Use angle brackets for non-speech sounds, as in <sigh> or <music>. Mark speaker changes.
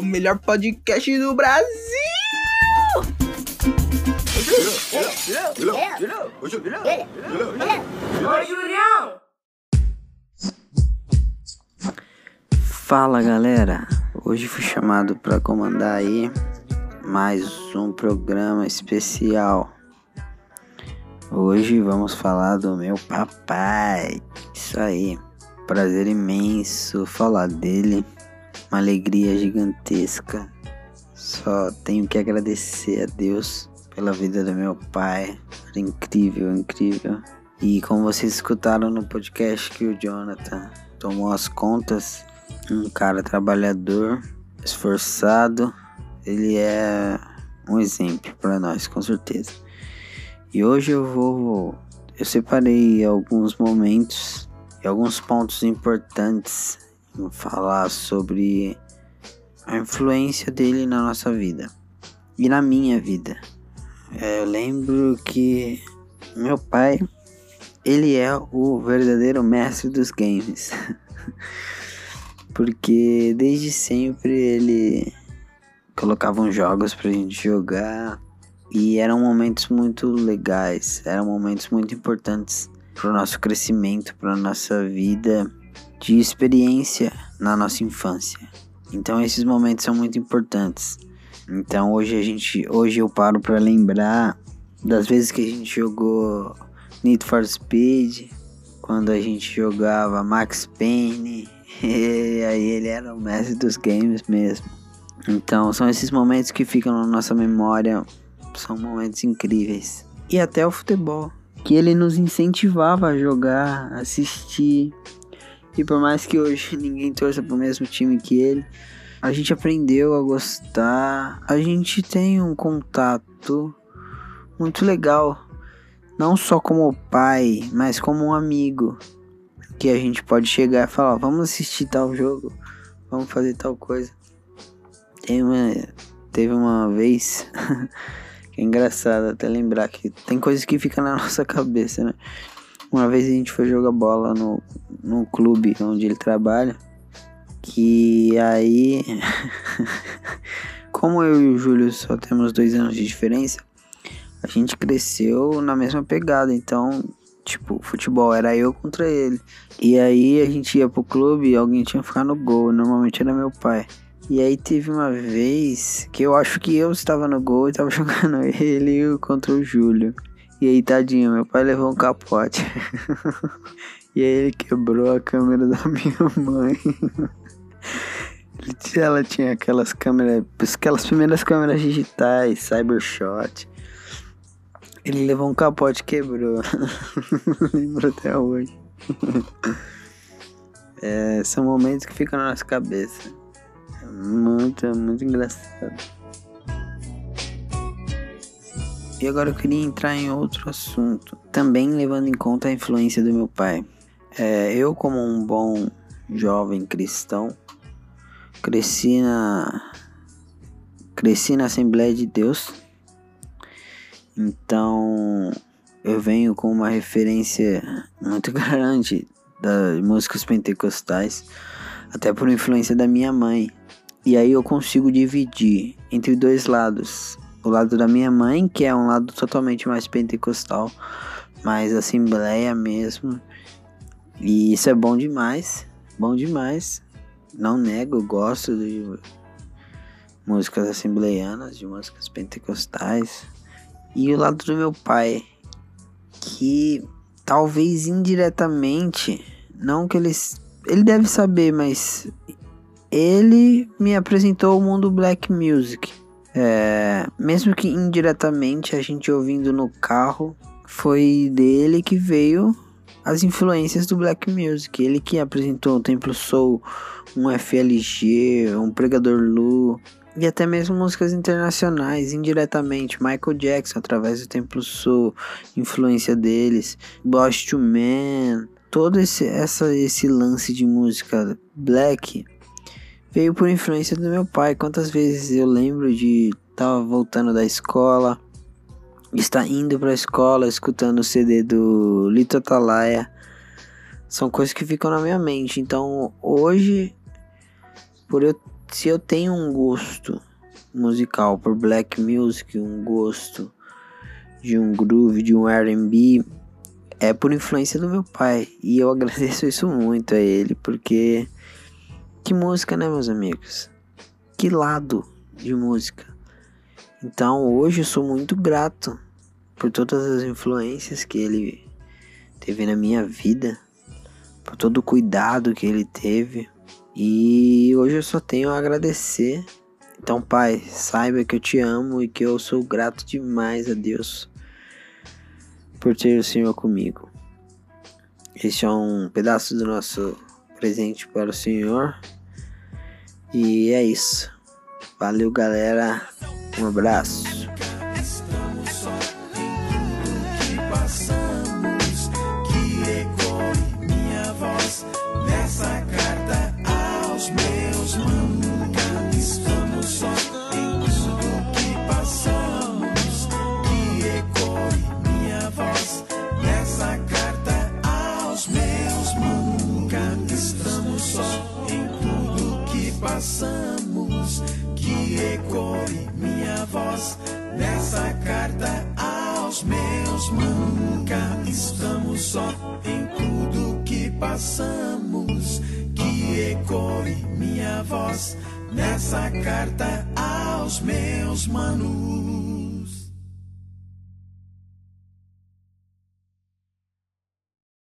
Speaker 1: o melhor podcast do Brasil!
Speaker 2: Fala galera, hoje fui chamado para comandar aí mais um programa especial. Hoje vamos falar do meu papai. Isso aí, prazer imenso falar dele, uma alegria gigantesca. Só tenho que agradecer a Deus pela vida do meu pai. Era incrível, incrível. E como vocês escutaram no podcast que o Jonathan tomou as contas, um cara trabalhador, esforçado, ele é um exemplo para nós, com certeza. E hoje eu vou eu separei alguns momentos e alguns pontos importantes falar sobre a influência dele na nossa vida e na minha vida. É, eu lembro que meu pai ele é o verdadeiro mestre dos games. <laughs> Porque desde sempre ele colocavam jogos pra gente jogar e eram momentos muito legais, eram momentos muito importantes para o nosso crescimento, para nossa vida de experiência na nossa infância. Então esses momentos são muito importantes. Então hoje a gente, hoje eu paro para lembrar das vezes que a gente jogou Need for Speed, quando a gente jogava Max Payne, <laughs> e aí ele era o mestre dos games mesmo. Então são esses momentos que ficam na nossa memória, são momentos incríveis. E até o futebol, que ele nos incentivava a jogar, assistir. E por mais que hoje <laughs> ninguém torça pro mesmo time que ele, a gente aprendeu a gostar. A gente tem um contato muito legal, não só como pai, mas como um amigo que a gente pode chegar e falar, vamos assistir tal jogo, vamos fazer tal coisa. Tem uma, teve uma vez <laughs> que é engraçado até lembrar que tem coisas que ficam na <laughs> nossa cabeça, né? Uma vez a gente foi jogar bola no, no clube onde ele trabalha. Que aí, <laughs> como eu e o Júlio só temos dois anos de diferença, a gente cresceu na mesma pegada. Então, Tipo, futebol era eu contra ele. E aí a gente ia pro clube e alguém tinha que ficar no gol. Normalmente era meu pai. E aí teve uma vez que eu acho que eu estava no gol e tava <laughs> jogando ele contra o Júlio. E aí, tadinho, meu pai levou um capote. <laughs> e aí ele quebrou a câmera da <laughs> minha mãe. Ela tinha aquelas câmeras, aquelas primeiras câmeras digitais, Cybershot. Ele levou um capote e quebrou. <laughs> Lembro até hoje. é, são momentos que ficam na nossa cabeça. É muito, muito engraçado. E agora eu queria entrar em outro assunto, também levando em conta a influência do meu pai. É, eu, como um bom jovem cristão, cresci na cresci na Assembleia de Deus então eu venho com uma referência muito <laughs> grande das músicas pentecostais, até por influência da minha mãe. E aí eu consigo dividir entre dois lados. O lado da minha mãe, que é um lado totalmente mais pentecostal, mais assembleia mesmo. E isso é bom demais, bom demais. Não nego, gosto de músicas assembleianas, de músicas pentecostais. E o lado do meu pai, que talvez indiretamente, não que ele ele deve saber, mas ele me apresentou o mundo black music. É, mesmo que indiretamente a gente ouvindo no carro, foi dele que veio as influências do black music. Ele que apresentou o Templo Soul, um FLG, um Pregador Lu, e até mesmo músicas internacionais, indiretamente. Michael Jackson, através do Templo Soul, influência deles. Boss to Man, todo esse, essa, esse lance de música black veio por influência do meu pai. Quantas vezes eu lembro de estar voltando da escola, estar indo para a escola, escutando o CD do Lito Atalaia. São coisas que ficam na minha mente. Então, hoje, por eu se eu tenho um gosto musical por black music, um gosto de um groove, de um R&B, é por influência do meu pai. E eu <laughs> agradeço isso muito a ele, porque que música, né, meus amigos? Que lado de música. Então, hoje eu sou muito grato por todas as influências que ele teve na minha vida, por todo o cuidado que ele teve. E hoje eu só tenho a agradecer. Então, pai, saiba que eu te amo e que eu sou grato demais a Deus por ter o Senhor comigo. Este é um pedaço do nosso presente para o Senhor. E é isso. Valeu, galera. Um abraço.
Speaker 3: passamos, estamos só em tudo que passamos, que ecoe minha voz nessa carta aos meus manos.